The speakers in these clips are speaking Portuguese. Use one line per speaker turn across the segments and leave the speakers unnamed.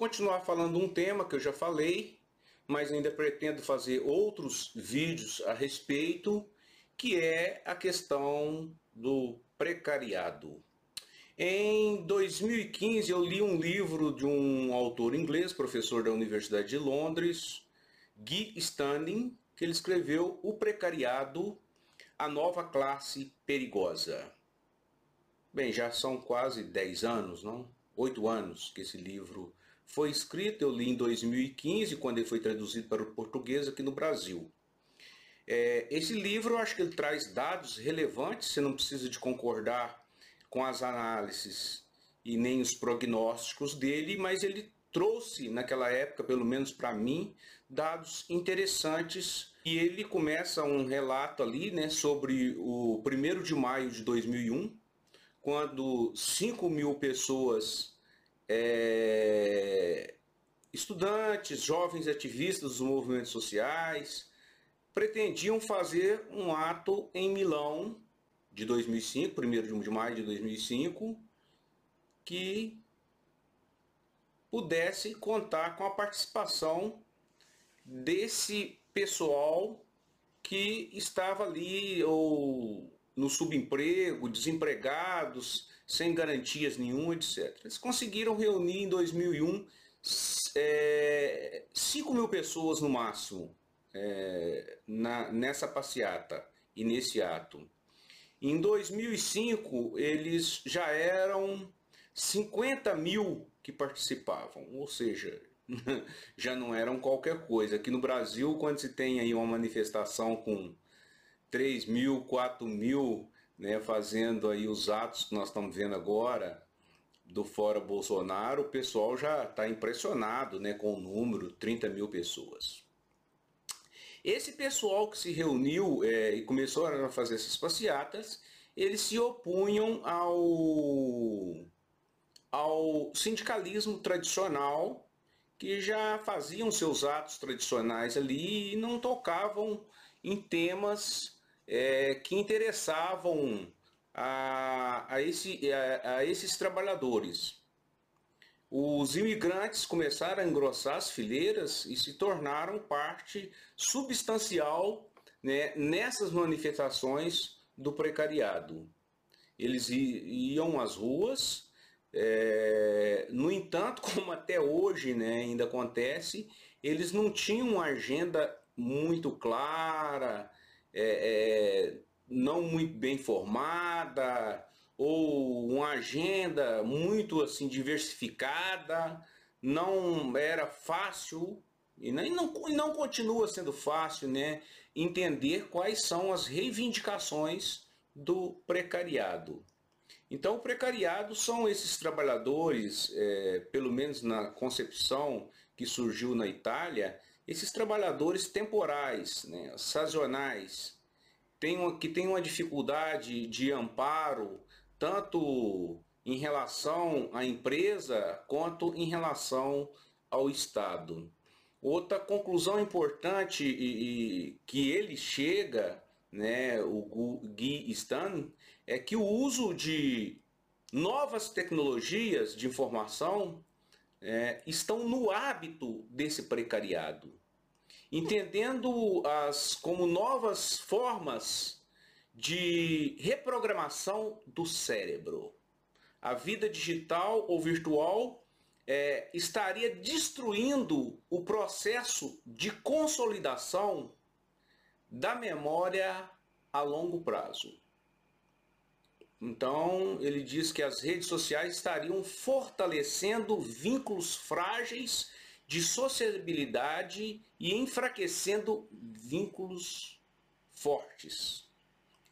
Continuar falando um tema que eu já falei, mas ainda pretendo fazer outros vídeos a respeito, que é a questão do precariado. Em 2015 eu li um livro de um autor inglês, professor da Universidade de Londres, Guy Standing, que ele escreveu O Precariado, a Nova Classe Perigosa. Bem, já são quase 10 anos, não? oito anos que esse livro foi escrito. Eu li em 2015, quando ele foi traduzido para o português aqui no Brasil. É, esse livro, eu acho que ele traz dados relevantes, você não precisa de concordar com as análises e nem os prognósticos dele, mas ele trouxe, naquela época, pelo menos para mim, dados interessantes. E ele começa um relato ali né, sobre o 1 de maio de 2001, quando 5 mil pessoas, é, estudantes, jovens ativistas dos movimentos sociais, pretendiam fazer um ato em Milão de 2005, 1 de maio de 2005, que pudesse contar com a participação desse pessoal que estava ali ou no subemprego, desempregados, sem garantias nenhuma, etc. Eles conseguiram reunir em 2001 é, 5 mil pessoas no máximo é, na, nessa passeata e nesse ato. Em 2005, eles já eram 50 mil que participavam, ou seja, já não eram qualquer coisa. Aqui no Brasil, quando se tem aí uma manifestação com 3 mil, 4 mil, né, fazendo aí os atos que nós estamos vendo agora do Fora Bolsonaro, o pessoal já está impressionado né, com o número, 30 mil pessoas. Esse pessoal que se reuniu é, e começou a fazer essas passeatas, eles se opunham ao, ao sindicalismo tradicional, que já faziam seus atos tradicionais ali e não tocavam em temas é, que interessavam a, a, esse, a, a esses trabalhadores. Os imigrantes começaram a engrossar as fileiras e se tornaram parte substancial né, nessas manifestações do precariado. Eles iam às ruas, é, no entanto, como até hoje né, ainda acontece, eles não tinham uma agenda muito clara, é, é, não muito bem formada ou uma agenda muito assim diversificada, não era fácil e não, e não continua sendo fácil né, entender quais são as reivindicações do precariado. Então, o precariado são esses trabalhadores, é, pelo menos na concepção que surgiu na Itália, esses trabalhadores temporais, né, sazonais, tem, que têm uma dificuldade de amparo, tanto em relação à empresa quanto em relação ao Estado. Outra conclusão importante e, e que ele chega, né, o Guy Stan, é que o uso de novas tecnologias de informação é, estão no hábito desse precariado entendendo as como novas formas de reprogramação do cérebro. A vida digital ou virtual é, estaria destruindo o processo de consolidação da memória a longo prazo. Então, ele diz que as redes sociais estariam fortalecendo vínculos frágeis de sociabilidade e enfraquecendo vínculos fortes.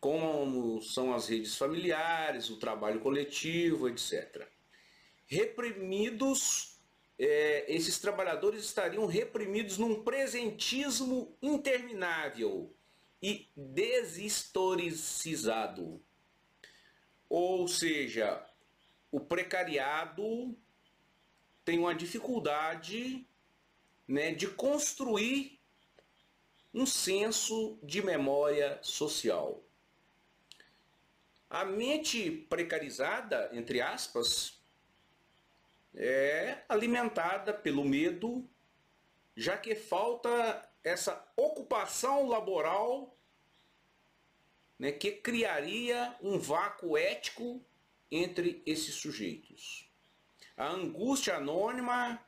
como são as redes familiares, o trabalho coletivo, etc. Reprimidos, é, esses trabalhadores estariam reprimidos num presentismo interminável e deshistoricizado. Ou seja, o precariado tem uma dificuldade né, de construir um senso de memória social. A mente precarizada, entre aspas, é alimentada pelo medo, já que falta essa ocupação laboral né, que criaria um vácuo ético entre esses sujeitos. A angústia anônima,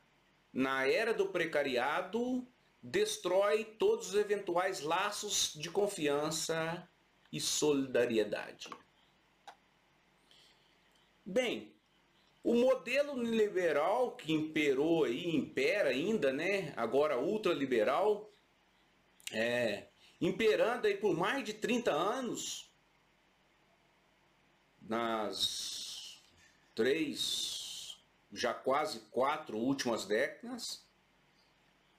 na era do precariado, destrói todos os eventuais laços de confiança e solidariedade. Bem, o modelo liberal que imperou e impera ainda, né, agora ultraliberal, é, imperando aí por mais de 30 anos, nas três, já quase quatro últimas décadas,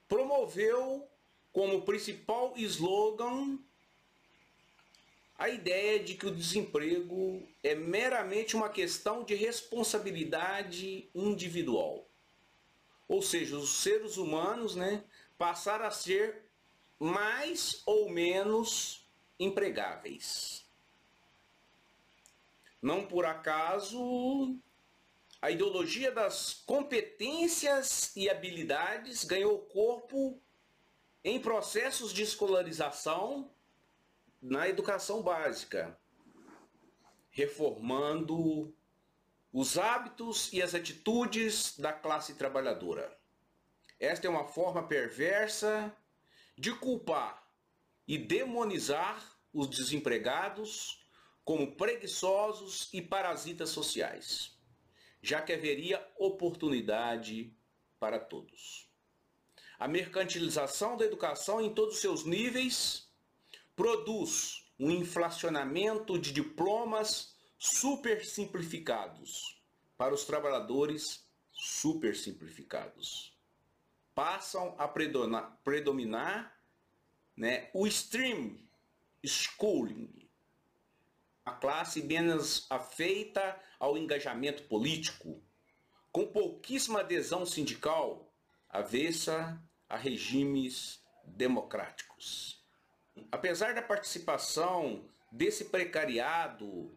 promoveu como principal slogan a ideia de que o desemprego é meramente uma questão de responsabilidade individual. Ou seja, os seres humanos né, passaram a ser mais ou menos empregáveis. Não por acaso, a ideologia das competências e habilidades ganhou corpo em processos de escolarização na educação básica, reformando os hábitos e as atitudes da classe trabalhadora. Esta é uma forma perversa de culpar e demonizar os desempregados como preguiçosos e parasitas sociais, já que haveria oportunidade para todos. A mercantilização da educação em todos os seus níveis produz um inflacionamento de diplomas super simplificados para os trabalhadores super simplificados. Passam a predominar, né, o stream schooling, a classe menos afeita ao engajamento político, com pouquíssima adesão sindical, avessa a regimes democráticos. Apesar da participação desse precariado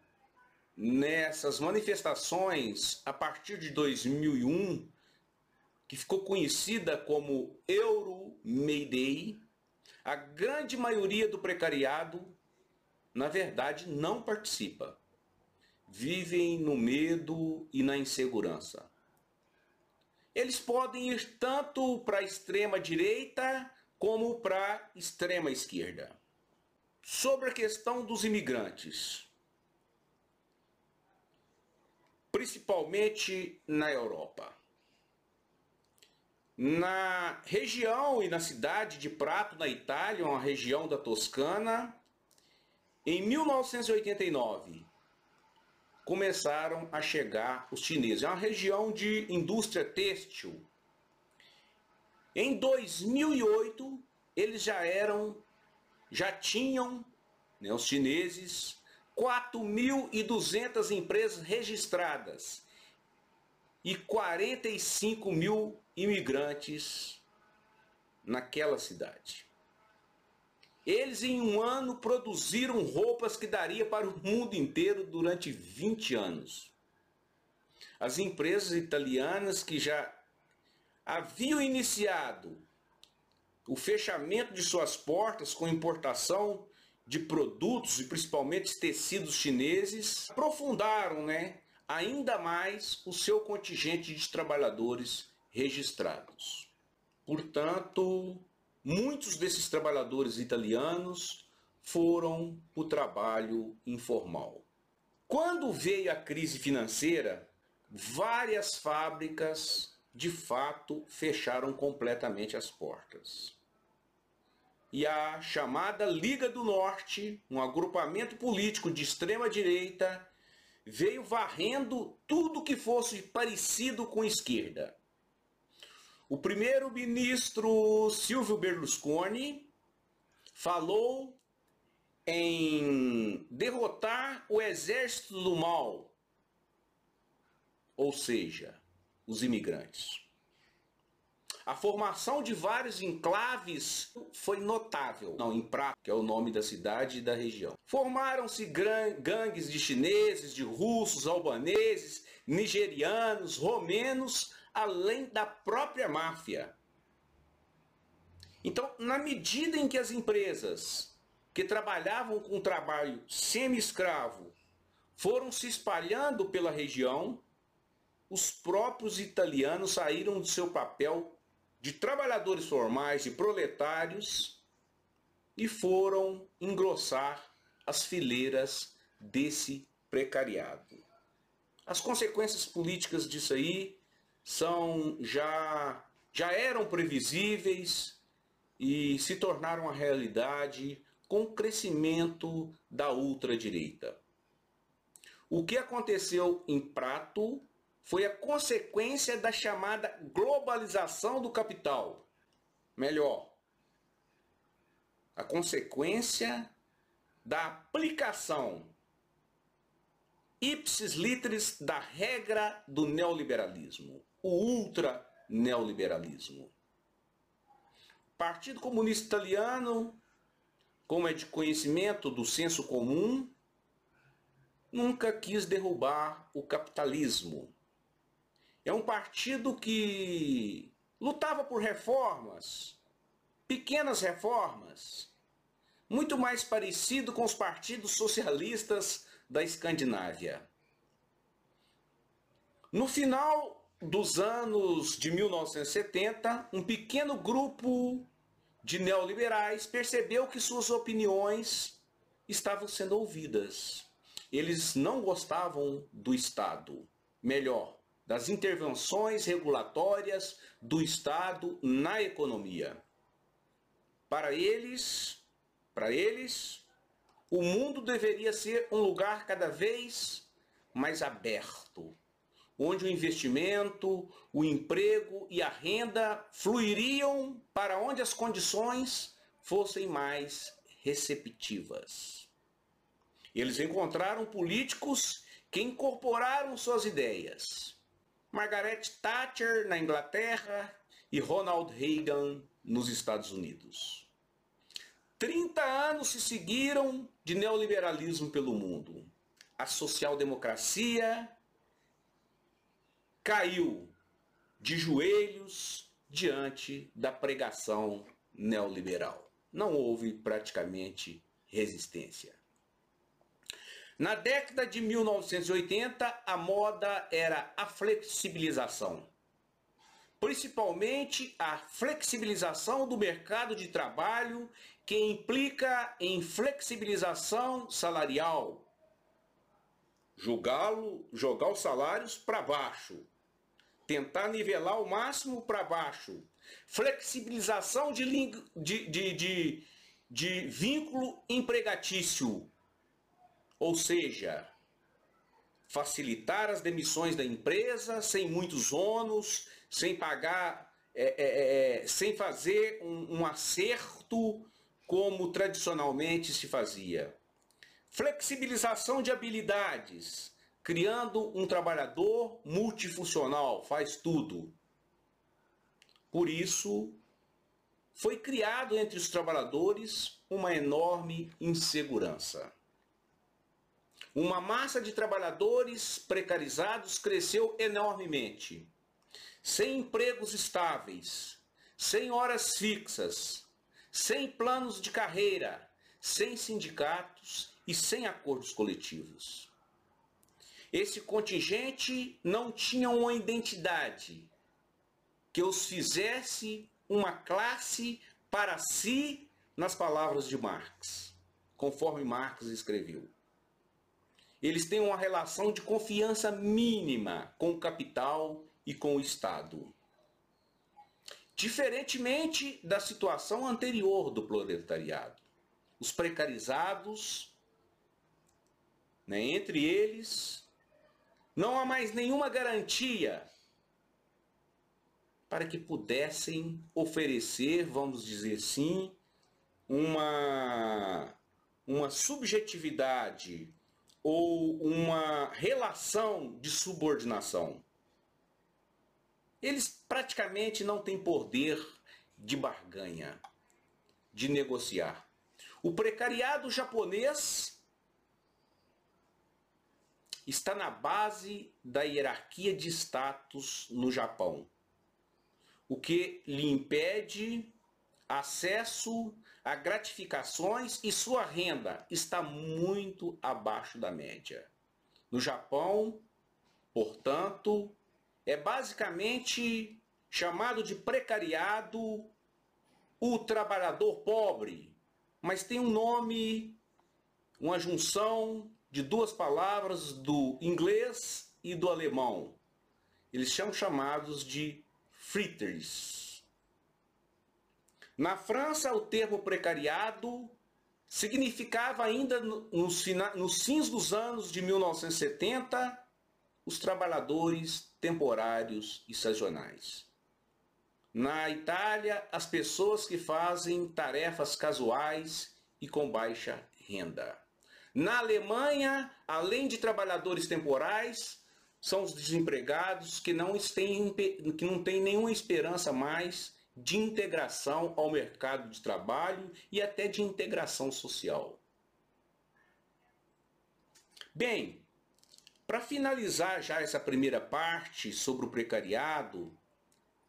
nessas manifestações a partir de 2001, que ficou conhecida como Euro May Day, a grande maioria do precariado, na verdade, não participa. Vivem no medo e na insegurança. Eles podem ir tanto para a extrema direita como para a extrema esquerda. Sobre a questão dos imigrantes, principalmente na Europa. Na região e na cidade de Prato, na Itália, uma região da Toscana, em 1989, começaram a chegar os chineses. É uma região de indústria têxtil em 2008, eles já eram, já tinham, né, os chineses, 4.200 empresas registradas e 45 mil imigrantes naquela cidade. Eles em um ano produziram roupas que daria para o mundo inteiro durante 20 anos. As empresas italianas que já haviam iniciado o fechamento de suas portas com importação de produtos e principalmente tecidos chineses, aprofundaram né, ainda mais o seu contingente de trabalhadores registrados. Portanto, muitos desses trabalhadores italianos foram o trabalho informal. Quando veio a crise financeira, várias fábricas de fato fecharam completamente as portas. e a chamada Liga do Norte, um agrupamento político de extrema direita, veio varrendo tudo que fosse parecido com esquerda. O primeiro-ministro Silvio Berlusconi falou em derrotar o exército do mal, ou seja, os imigrantes. A formação de vários enclaves foi notável. Não, em Prato, que é o nome da cidade e da região. Formaram-se gangues de chineses, de russos, albaneses, nigerianos, romenos, além da própria máfia. Então, na medida em que as empresas que trabalhavam com trabalho semi-escravo foram se espalhando pela região, os próprios italianos saíram do seu papel de trabalhadores formais e proletários e foram engrossar as fileiras desse precariado. As consequências políticas disso aí são já já eram previsíveis e se tornaram a realidade com o crescimento da ultradireita. O que aconteceu em Prato foi a consequência da chamada globalização do capital. Melhor, a consequência da aplicação ipsis literis da regra do neoliberalismo, o ultra neoliberalismo. Partido Comunista Italiano, como é de conhecimento do senso comum, nunca quis derrubar o capitalismo é um partido que lutava por reformas, pequenas reformas, muito mais parecido com os partidos socialistas da Escandinávia. No final dos anos de 1970, um pequeno grupo de neoliberais percebeu que suas opiniões estavam sendo ouvidas. Eles não gostavam do Estado. Melhor, das intervenções regulatórias do Estado na economia. Para eles, para eles, o mundo deveria ser um lugar cada vez mais aberto, onde o investimento, o emprego e a renda fluiriam para onde as condições fossem mais receptivas. Eles encontraram políticos que incorporaram suas ideias Margaret Thatcher na Inglaterra e Ronald Reagan nos Estados Unidos. 30 anos se seguiram de neoliberalismo pelo mundo. A social-democracia caiu de joelhos diante da pregação neoliberal. Não houve praticamente resistência. Na década de 1980, a moda era a flexibilização. Principalmente a flexibilização do mercado de trabalho, que implica em flexibilização salarial. Jogá-lo, jogar os salários para baixo. Tentar nivelar o máximo para baixo. Flexibilização de, de, de, de, de vínculo empregatício ou seja, facilitar as demissões da empresa sem muitos ônus, sem pagar, é, é, é, sem fazer um, um acerto como tradicionalmente se fazia. Flexibilização de habilidades, criando um trabalhador multifuncional, faz tudo. Por isso, foi criado entre os trabalhadores uma enorme insegurança. Uma massa de trabalhadores precarizados cresceu enormemente, sem empregos estáveis, sem horas fixas, sem planos de carreira, sem sindicatos e sem acordos coletivos. Esse contingente não tinha uma identidade que os fizesse uma classe para si, nas palavras de Marx, conforme Marx escreveu eles têm uma relação de confiança mínima com o capital e com o Estado. Diferentemente da situação anterior do proletariado, os precarizados, né, entre eles, não há mais nenhuma garantia para que pudessem oferecer, vamos dizer assim, uma, uma subjetividade ou uma relação de subordinação. Eles praticamente não têm poder de barganha, de negociar. O precariado japonês está na base da hierarquia de status no Japão, o que lhe impede acesso a gratificações e sua renda está muito abaixo da média. No Japão, portanto, é basicamente chamado de precariado o trabalhador pobre, mas tem um nome, uma junção de duas palavras do inglês e do alemão. Eles são chamados de fritters. Na França, o termo precariado significava ainda nos, nos fins dos anos de 1970 os trabalhadores temporários e sazonais. Na Itália, as pessoas que fazem tarefas casuais e com baixa renda. Na Alemanha, além de trabalhadores temporais, são os desempregados que não têm, que não têm nenhuma esperança mais de integração ao mercado de trabalho e até de integração social. Bem, para finalizar já essa primeira parte sobre o precariado,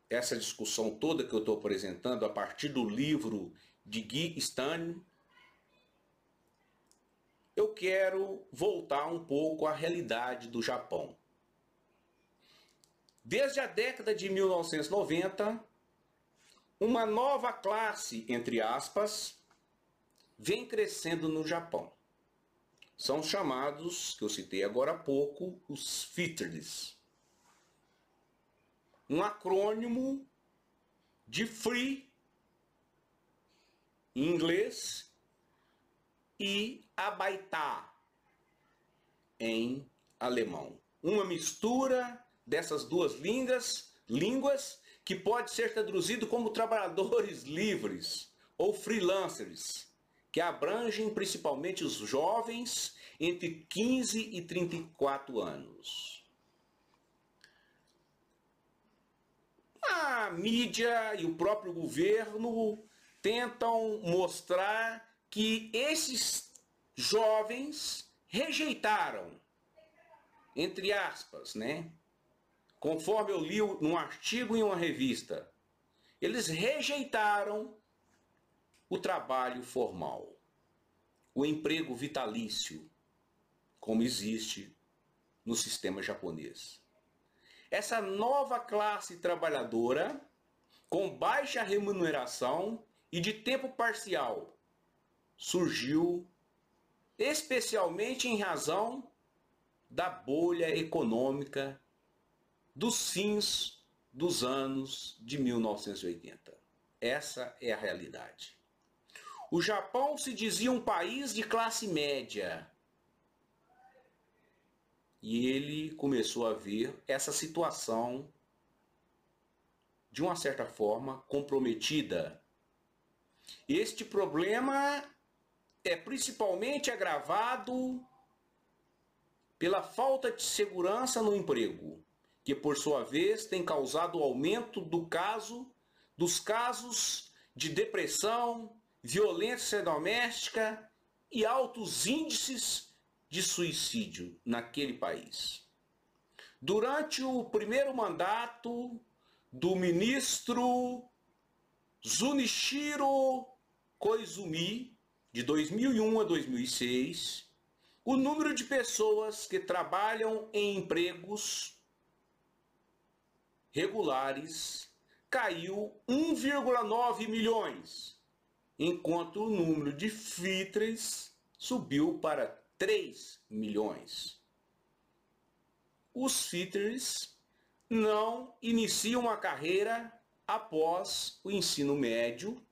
essa discussão toda que eu estou apresentando a partir do livro de Guy Stan, eu quero voltar um pouco à realidade do Japão. Desde a década de 1990, uma nova classe, entre aspas, vem crescendo no Japão. São chamados, que eu citei agora há pouco, os FITRs. Um acrônimo de Free, em inglês, e Abaitá, em alemão. Uma mistura dessas duas línguas, línguas que pode ser traduzido como trabalhadores livres ou freelancers, que abrangem principalmente os jovens entre 15 e 34 anos. A mídia e o próprio governo tentam mostrar que esses jovens rejeitaram, entre aspas, né? Conforme eu li num artigo em uma revista, eles rejeitaram o trabalho formal, o emprego vitalício, como existe no sistema japonês. Essa nova classe trabalhadora, com baixa remuneração e de tempo parcial, surgiu especialmente em razão da bolha econômica dos fins dos anos de 1980. Essa é a realidade. O Japão se dizia um país de classe média. E ele começou a ver essa situação de uma certa forma comprometida. Este problema é principalmente agravado pela falta de segurança no emprego, que por sua vez tem causado o aumento do caso dos casos de depressão, violência doméstica e altos índices de suicídio naquele país. Durante o primeiro mandato do ministro Zunichiro Koizumi, de 2001 a 2006, o número de pessoas que trabalham em empregos regulares caiu 1,9 milhões, enquanto o número de fitres subiu para 3 milhões. Os fitres não iniciam uma carreira após o ensino médio,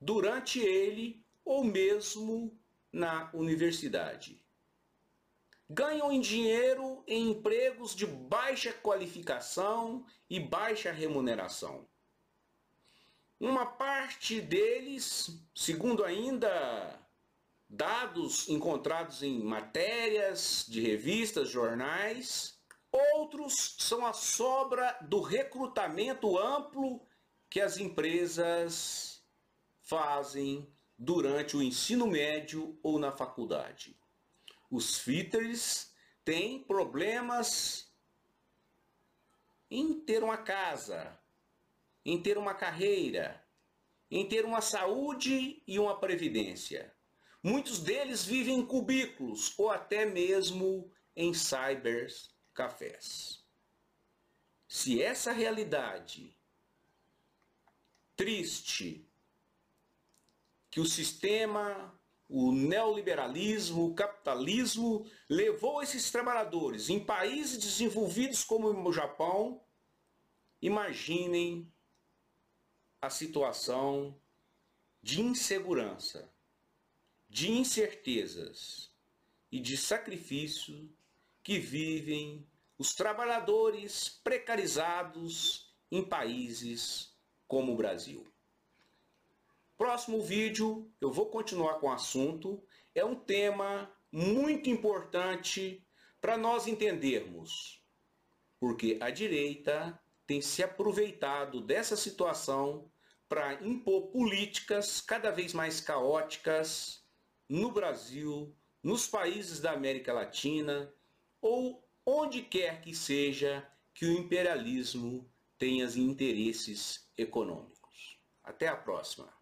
durante ele ou mesmo na universidade. Ganham em dinheiro em empregos de baixa qualificação e baixa remuneração. Uma parte deles, segundo ainda dados encontrados em matérias de revistas, jornais, outros são a sobra do recrutamento amplo que as empresas fazem durante o ensino médio ou na faculdade. Os fitters têm problemas em ter uma casa, em ter uma carreira, em ter uma saúde e uma previdência. Muitos deles vivem em cubículos ou até mesmo em cybercafés. Se essa realidade triste que o sistema, o neoliberalismo, o capitalismo levou esses trabalhadores em países desenvolvidos como o Japão, imaginem a situação de insegurança, de incertezas e de sacrifício que vivem os trabalhadores precarizados em países como o Brasil. Próximo vídeo eu vou continuar com o assunto. É um tema muito importante para nós entendermos, porque a direita tem se aproveitado dessa situação para impor políticas cada vez mais caóticas no Brasil, nos países da América Latina ou onde quer que seja que o imperialismo tenha interesses econômicos. Até a próxima.